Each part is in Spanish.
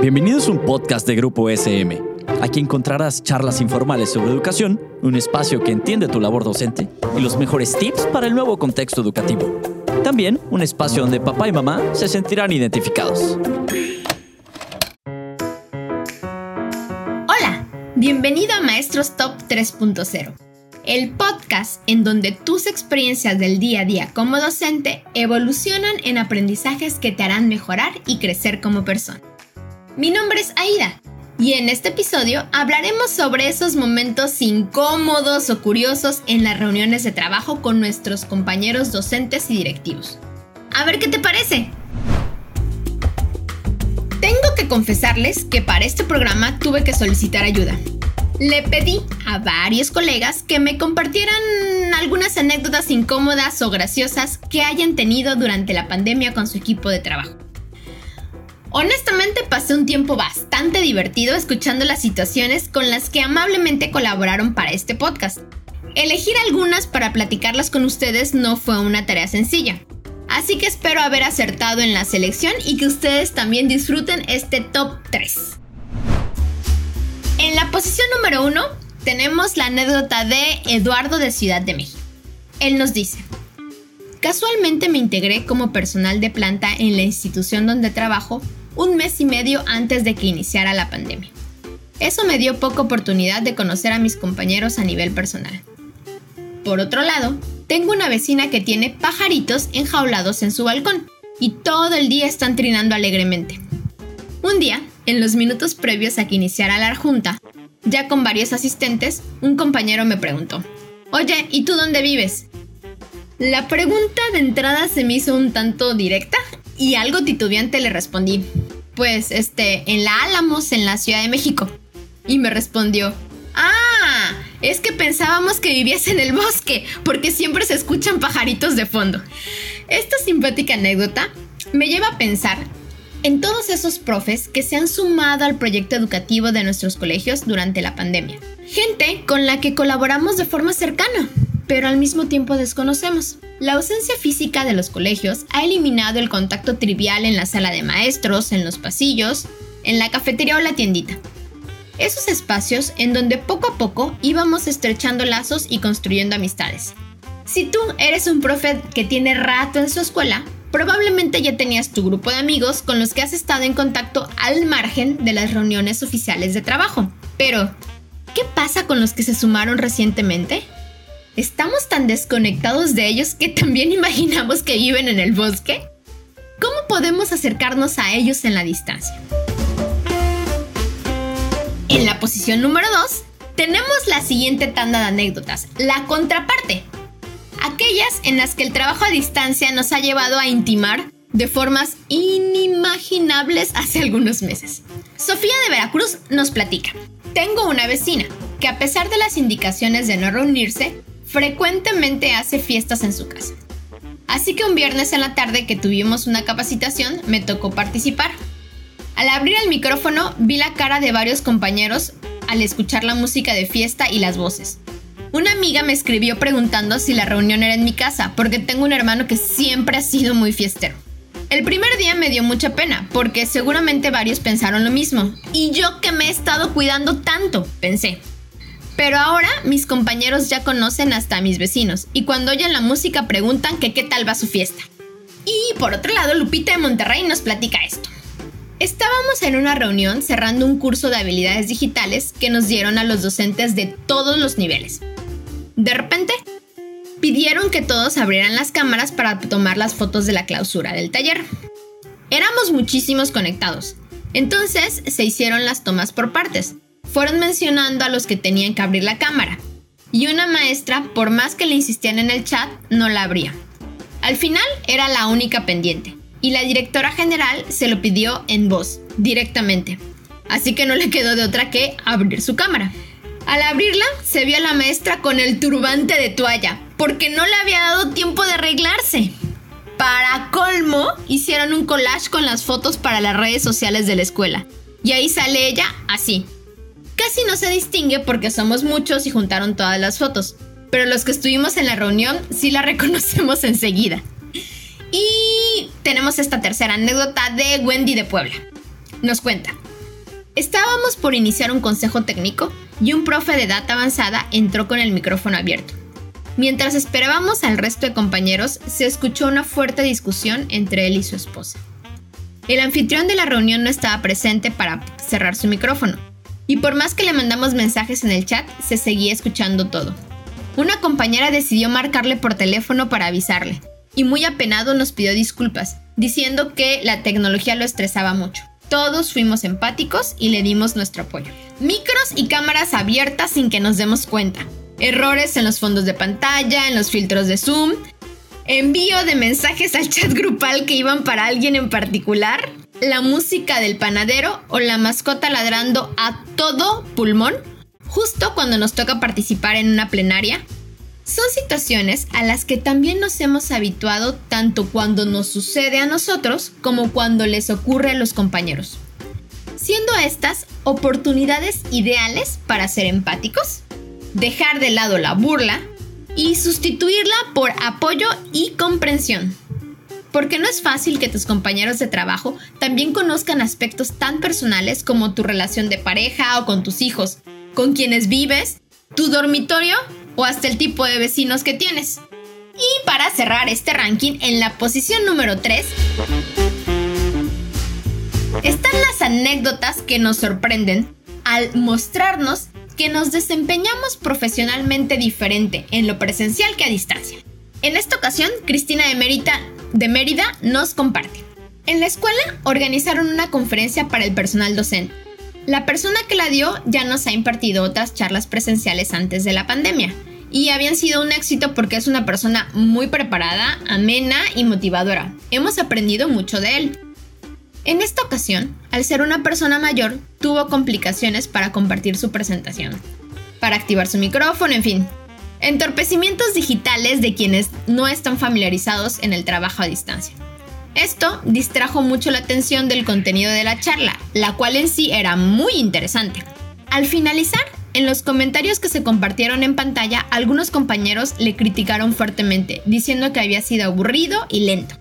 Bienvenidos a un podcast de Grupo SM. Aquí encontrarás charlas informales sobre educación, un espacio que entiende tu labor docente y los mejores tips para el nuevo contexto educativo. También un espacio donde papá y mamá se sentirán identificados. Hola, bienvenido a Maestros Top 3.0, el podcast en donde tus experiencias del día a día como docente evolucionan en aprendizajes que te harán mejorar y crecer como persona. Mi nombre es Aida y en este episodio hablaremos sobre esos momentos incómodos o curiosos en las reuniones de trabajo con nuestros compañeros docentes y directivos. A ver qué te parece. Tengo que confesarles que para este programa tuve que solicitar ayuda. Le pedí a varios colegas que me compartieran algunas anécdotas incómodas o graciosas que hayan tenido durante la pandemia con su equipo de trabajo. Honestamente pasé un tiempo bastante divertido escuchando las situaciones con las que amablemente colaboraron para este podcast. Elegir algunas para platicarlas con ustedes no fue una tarea sencilla, así que espero haber acertado en la selección y que ustedes también disfruten este top 3. En la posición número 1 tenemos la anécdota de Eduardo de Ciudad de México. Él nos dice, Casualmente me integré como personal de planta en la institución donde trabajo un mes y medio antes de que iniciara la pandemia. Eso me dio poca oportunidad de conocer a mis compañeros a nivel personal. Por otro lado, tengo una vecina que tiene pajaritos enjaulados en su balcón y todo el día están trinando alegremente. Un día, en los minutos previos a que iniciara la junta, ya con varios asistentes, un compañero me preguntó, Oye, ¿y tú dónde vives? La pregunta de entrada se me hizo un tanto directa y algo titubeante le respondí, pues este, en la Álamos, en la Ciudad de México. Y me respondió, ah, es que pensábamos que vivías en el bosque, porque siempre se escuchan pajaritos de fondo. Esta simpática anécdota me lleva a pensar en todos esos profes que se han sumado al proyecto educativo de nuestros colegios durante la pandemia. Gente con la que colaboramos de forma cercana, pero al mismo tiempo desconocemos. La ausencia física de los colegios ha eliminado el contacto trivial en la sala de maestros, en los pasillos, en la cafetería o la tiendita. Esos espacios en donde poco a poco íbamos estrechando lazos y construyendo amistades. Si tú eres un profe que tiene rato en su escuela, probablemente ya tenías tu grupo de amigos con los que has estado en contacto al margen de las reuniones oficiales de trabajo. Pero, ¿qué pasa con los que se sumaron recientemente? ¿Estamos tan desconectados de ellos que también imaginamos que viven en el bosque? ¿Cómo podemos acercarnos a ellos en la distancia? En la posición número 2, tenemos la siguiente tanda de anécdotas, la contraparte. Aquellas en las que el trabajo a distancia nos ha llevado a intimar de formas inimaginables hace algunos meses. Sofía de Veracruz nos platica. Tengo una vecina que a pesar de las indicaciones de no reunirse, frecuentemente hace fiestas en su casa. Así que un viernes en la tarde que tuvimos una capacitación me tocó participar. Al abrir el micrófono vi la cara de varios compañeros al escuchar la música de fiesta y las voces. Una amiga me escribió preguntando si la reunión era en mi casa, porque tengo un hermano que siempre ha sido muy fiestero. El primer día me dio mucha pena, porque seguramente varios pensaron lo mismo. Y yo que me he estado cuidando tanto, pensé. Pero ahora mis compañeros ya conocen hasta a mis vecinos y cuando oyen la música preguntan qué tal va su fiesta. Y por otro lado, Lupita de Monterrey nos platica esto. Estábamos en una reunión cerrando un curso de habilidades digitales que nos dieron a los docentes de todos los niveles. De repente, pidieron que todos abrieran las cámaras para tomar las fotos de la clausura del taller. Éramos muchísimos conectados, entonces se hicieron las tomas por partes fueron mencionando a los que tenían que abrir la cámara. Y una maestra, por más que le insistían en el chat, no la abría. Al final era la única pendiente. Y la directora general se lo pidió en voz, directamente. Así que no le quedó de otra que abrir su cámara. Al abrirla, se vio a la maestra con el turbante de toalla, porque no le había dado tiempo de arreglarse. Para colmo, hicieron un collage con las fotos para las redes sociales de la escuela. Y ahí sale ella así, Casi no se distingue porque somos muchos y juntaron todas las fotos, pero los que estuvimos en la reunión sí la reconocemos enseguida. Y tenemos esta tercera anécdota de Wendy de Puebla. nos cuenta. Estábamos por iniciar un consejo técnico y un profe de edad avanzada entró con el micrófono abierto. Mientras esperábamos al resto de compañeros, se escuchó una fuerte discusión entre él y su esposa. El anfitrión de la reunión no estaba presente para cerrar su micrófono, y por más que le mandamos mensajes en el chat, se seguía escuchando todo. Una compañera decidió marcarle por teléfono para avisarle, y muy apenado nos pidió disculpas, diciendo que la tecnología lo estresaba mucho. Todos fuimos empáticos y le dimos nuestro apoyo. Micros y cámaras abiertas sin que nos demos cuenta. Errores en los fondos de pantalla, en los filtros de Zoom. Envío de mensajes al chat grupal que iban para alguien en particular. La música del panadero o la mascota ladrando a todo pulmón. Justo cuando nos toca participar en una plenaria son situaciones a las que también nos hemos habituado tanto cuando nos sucede a nosotros como cuando les ocurre a los compañeros, siendo estas oportunidades ideales para ser empáticos, dejar de lado la burla y sustituirla por apoyo y comprensión. Porque no es fácil que tus compañeros de trabajo también conozcan aspectos tan personales como tu relación de pareja o con tus hijos, con quienes vives, tu dormitorio o hasta el tipo de vecinos que tienes. Y para cerrar este ranking, en la posición número 3 están las anécdotas que nos sorprenden al mostrarnos que nos desempeñamos profesionalmente diferente en lo presencial que a distancia. En esta ocasión, Cristina de Mérida, de Mérida nos comparte. En la escuela organizaron una conferencia para el personal docente la persona que la dio ya nos ha impartido otras charlas presenciales antes de la pandemia y habían sido un éxito porque es una persona muy preparada, amena y motivadora. Hemos aprendido mucho de él. En esta ocasión, al ser una persona mayor, tuvo complicaciones para compartir su presentación, para activar su micrófono, en fin. Entorpecimientos digitales de quienes no están familiarizados en el trabajo a distancia. Esto distrajo mucho la atención del contenido de la charla, la cual en sí era muy interesante. Al finalizar, en los comentarios que se compartieron en pantalla, algunos compañeros le criticaron fuertemente, diciendo que había sido aburrido y lento.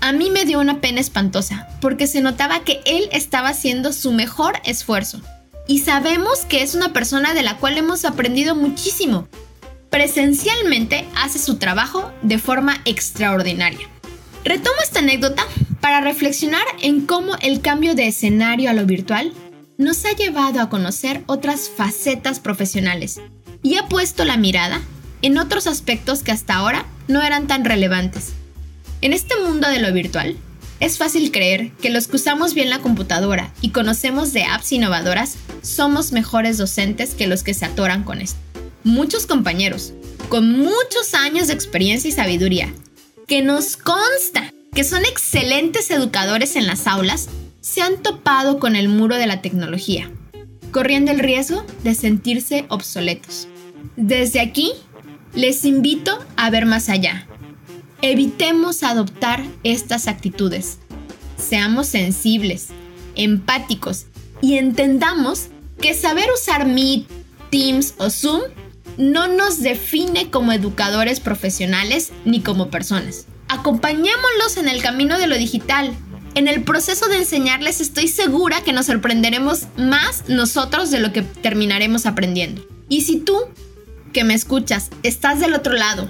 A mí me dio una pena espantosa, porque se notaba que él estaba haciendo su mejor esfuerzo. Y sabemos que es una persona de la cual hemos aprendido muchísimo. Presencialmente hace su trabajo de forma extraordinaria. Retomo esta anécdota para reflexionar en cómo el cambio de escenario a lo virtual nos ha llevado a conocer otras facetas profesionales y ha puesto la mirada en otros aspectos que hasta ahora no eran tan relevantes. En este mundo de lo virtual, es fácil creer que los que usamos bien la computadora y conocemos de apps innovadoras somos mejores docentes que los que se atoran con esto. Muchos compañeros, con muchos años de experiencia y sabiduría, que nos consta que son excelentes educadores en las aulas, se han topado con el muro de la tecnología, corriendo el riesgo de sentirse obsoletos. Desde aquí, les invito a ver más allá. Evitemos adoptar estas actitudes. Seamos sensibles, empáticos y entendamos que saber usar Meet, Teams o Zoom no nos define como educadores profesionales ni como personas. Acompañémoslos en el camino de lo digital. En el proceso de enseñarles estoy segura que nos sorprenderemos más nosotros de lo que terminaremos aprendiendo. Y si tú, que me escuchas, estás del otro lado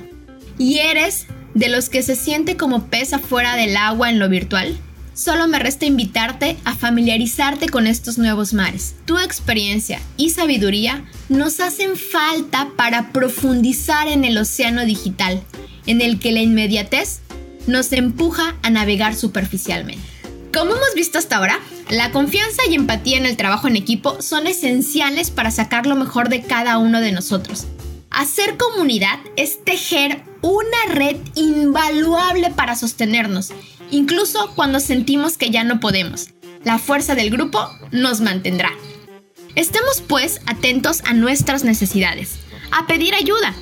y eres de los que se siente como pesa fuera del agua en lo virtual, Solo me resta invitarte a familiarizarte con estos nuevos mares. Tu experiencia y sabiduría nos hacen falta para profundizar en el océano digital, en el que la inmediatez nos empuja a navegar superficialmente. Como hemos visto hasta ahora, la confianza y empatía en el trabajo en equipo son esenciales para sacar lo mejor de cada uno de nosotros. Hacer comunidad es tejer una red invaluable para sostenernos incluso cuando sentimos que ya no podemos. La fuerza del grupo nos mantendrá. Estemos pues atentos a nuestras necesidades, a pedir ayuda,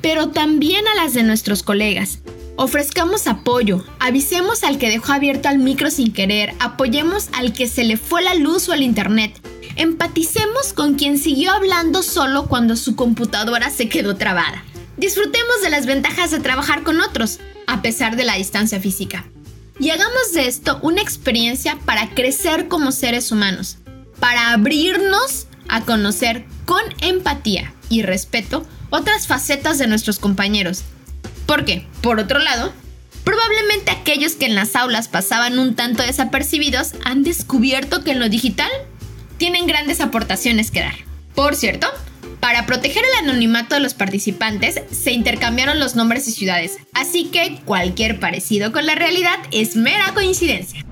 pero también a las de nuestros colegas. Ofrezcamos apoyo, avisemos al que dejó abierto al micro sin querer, apoyemos al que se le fue la luz o el internet, empaticemos con quien siguió hablando solo cuando su computadora se quedó trabada. Disfrutemos de las ventajas de trabajar con otros, a pesar de la distancia física. Y hagamos de esto una experiencia para crecer como seres humanos, para abrirnos a conocer con empatía y respeto otras facetas de nuestros compañeros. Porque, por otro lado, probablemente aquellos que en las aulas pasaban un tanto desapercibidos han descubierto que en lo digital tienen grandes aportaciones que dar. Por cierto, para proteger el anonimato de los participantes, se intercambiaron los nombres y ciudades, así que cualquier parecido con la realidad es mera coincidencia.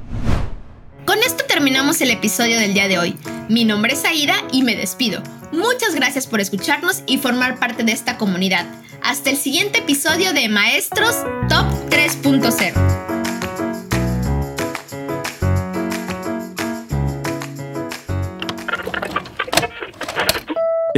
Con esto terminamos el episodio del día de hoy. Mi nombre es Aida y me despido. Muchas gracias por escucharnos y formar parte de esta comunidad. Hasta el siguiente episodio de Maestros Top 3.0.